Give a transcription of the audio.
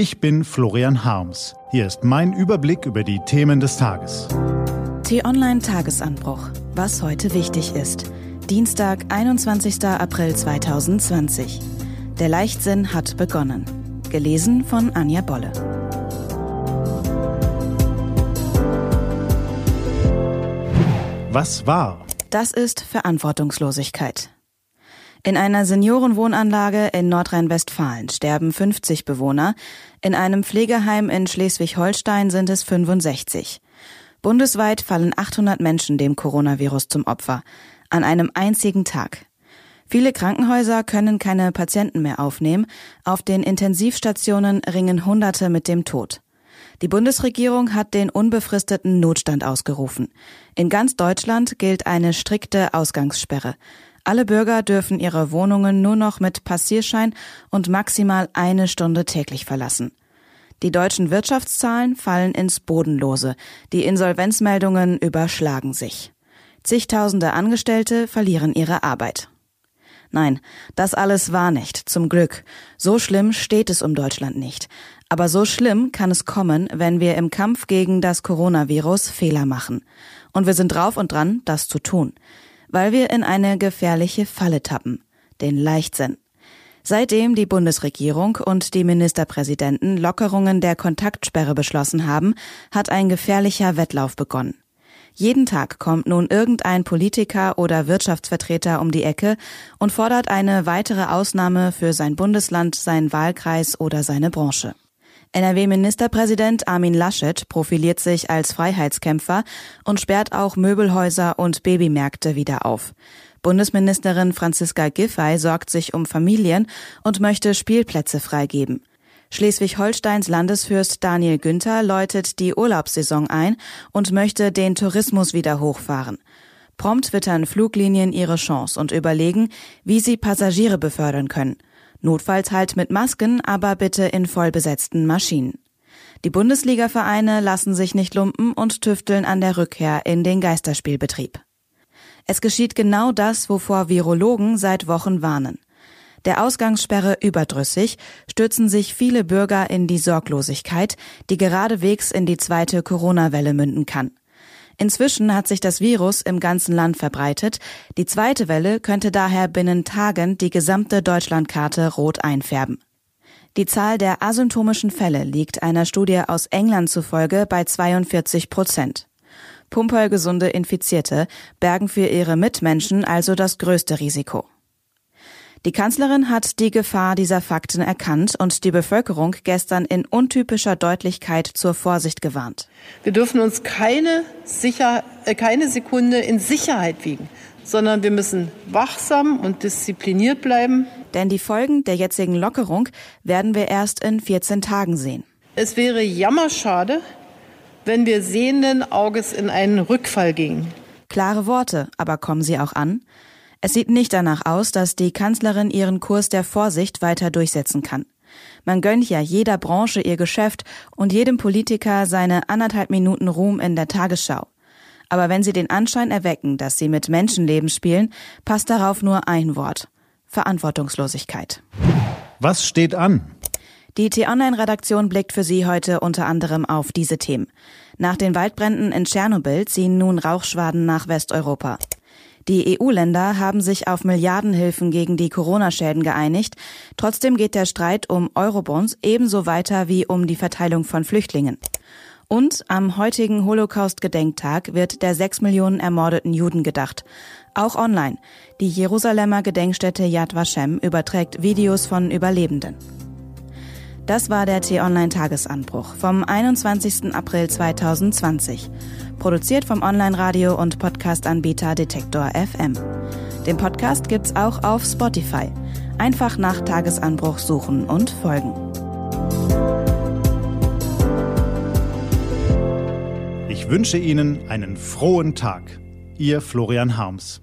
Ich bin Florian Harms. Hier ist mein Überblick über die Themen des Tages. T-Online Tagesanbruch. Was heute wichtig ist. Dienstag, 21. April 2020. Der Leichtsinn hat begonnen. Gelesen von Anja Bolle. Was war? Das ist Verantwortungslosigkeit. In einer Seniorenwohnanlage in Nordrhein-Westfalen sterben 50 Bewohner, in einem Pflegeheim in Schleswig-Holstein sind es 65. Bundesweit fallen 800 Menschen dem Coronavirus zum Opfer, an einem einzigen Tag. Viele Krankenhäuser können keine Patienten mehr aufnehmen, auf den Intensivstationen ringen Hunderte mit dem Tod. Die Bundesregierung hat den unbefristeten Notstand ausgerufen. In ganz Deutschland gilt eine strikte Ausgangssperre. Alle Bürger dürfen ihre Wohnungen nur noch mit Passierschein und maximal eine Stunde täglich verlassen. Die deutschen Wirtschaftszahlen fallen ins Bodenlose. Die Insolvenzmeldungen überschlagen sich. Zigtausende Angestellte verlieren ihre Arbeit. Nein, das alles war nicht, zum Glück. So schlimm steht es um Deutschland nicht. Aber so schlimm kann es kommen, wenn wir im Kampf gegen das Coronavirus Fehler machen. Und wir sind drauf und dran, das zu tun weil wir in eine gefährliche Falle tappen, den Leichtsinn. Seitdem die Bundesregierung und die Ministerpräsidenten Lockerungen der Kontaktsperre beschlossen haben, hat ein gefährlicher Wettlauf begonnen. Jeden Tag kommt nun irgendein Politiker oder Wirtschaftsvertreter um die Ecke und fordert eine weitere Ausnahme für sein Bundesland, seinen Wahlkreis oder seine Branche. NRW-Ministerpräsident Armin Laschet profiliert sich als Freiheitskämpfer und sperrt auch Möbelhäuser und Babymärkte wieder auf. Bundesministerin Franziska Giffey sorgt sich um Familien und möchte Spielplätze freigeben. Schleswig-Holsteins Landesfürst Daniel Günther läutet die Urlaubssaison ein und möchte den Tourismus wieder hochfahren. Prompt wittern Fluglinien ihre Chance und überlegen, wie sie Passagiere befördern können. Notfalls halt mit Masken, aber bitte in vollbesetzten Maschinen. Die Bundesliga-Vereine lassen sich nicht lumpen und tüfteln an der Rückkehr in den Geisterspielbetrieb. Es geschieht genau das, wovor Virologen seit Wochen warnen. Der Ausgangssperre überdrüssig stürzen sich viele Bürger in die Sorglosigkeit, die geradewegs in die zweite Corona-Welle münden kann. Inzwischen hat sich das Virus im ganzen Land verbreitet. Die zweite Welle könnte daher binnen Tagen die gesamte Deutschlandkarte rot einfärben. Die Zahl der asymptomischen Fälle liegt einer Studie aus England zufolge bei 42 Prozent. Pumpergesunde Infizierte bergen für ihre Mitmenschen also das größte Risiko. Die Kanzlerin hat die Gefahr dieser Fakten erkannt und die Bevölkerung gestern in untypischer Deutlichkeit zur Vorsicht gewarnt. Wir dürfen uns keine, Sicher äh, keine Sekunde in Sicherheit wiegen, sondern wir müssen wachsam und diszipliniert bleiben. Denn die Folgen der jetzigen Lockerung werden wir erst in 14 Tagen sehen. Es wäre jammerschade, wenn wir sehenden Auges in einen Rückfall gingen. Klare Worte, aber kommen sie auch an? Es sieht nicht danach aus, dass die Kanzlerin ihren Kurs der Vorsicht weiter durchsetzen kann. Man gönnt ja jeder Branche ihr Geschäft und jedem Politiker seine anderthalb Minuten Ruhm in der Tagesschau. Aber wenn sie den Anschein erwecken, dass sie mit Menschenleben spielen, passt darauf nur ein Wort. Verantwortungslosigkeit. Was steht an? Die T-Online-Redaktion blickt für Sie heute unter anderem auf diese Themen. Nach den Waldbränden in Tschernobyl ziehen nun Rauchschwaden nach Westeuropa. Die EU-Länder haben sich auf Milliardenhilfen gegen die Corona-Schäden geeinigt. Trotzdem geht der Streit um Eurobonds ebenso weiter wie um die Verteilung von Flüchtlingen. Und am heutigen Holocaust-Gedenktag wird der sechs Millionen ermordeten Juden gedacht. Auch online. Die Jerusalemer Gedenkstätte Yad Vashem überträgt Videos von Überlebenden. Das war der T-Online-Tagesanbruch vom 21. April 2020. Produziert vom Online-Radio und Podcast-Anbieter Detektor FM. Den Podcast gibt's auch auf Spotify. Einfach nach Tagesanbruch suchen und folgen. Ich wünsche Ihnen einen frohen Tag. Ihr Florian Harms.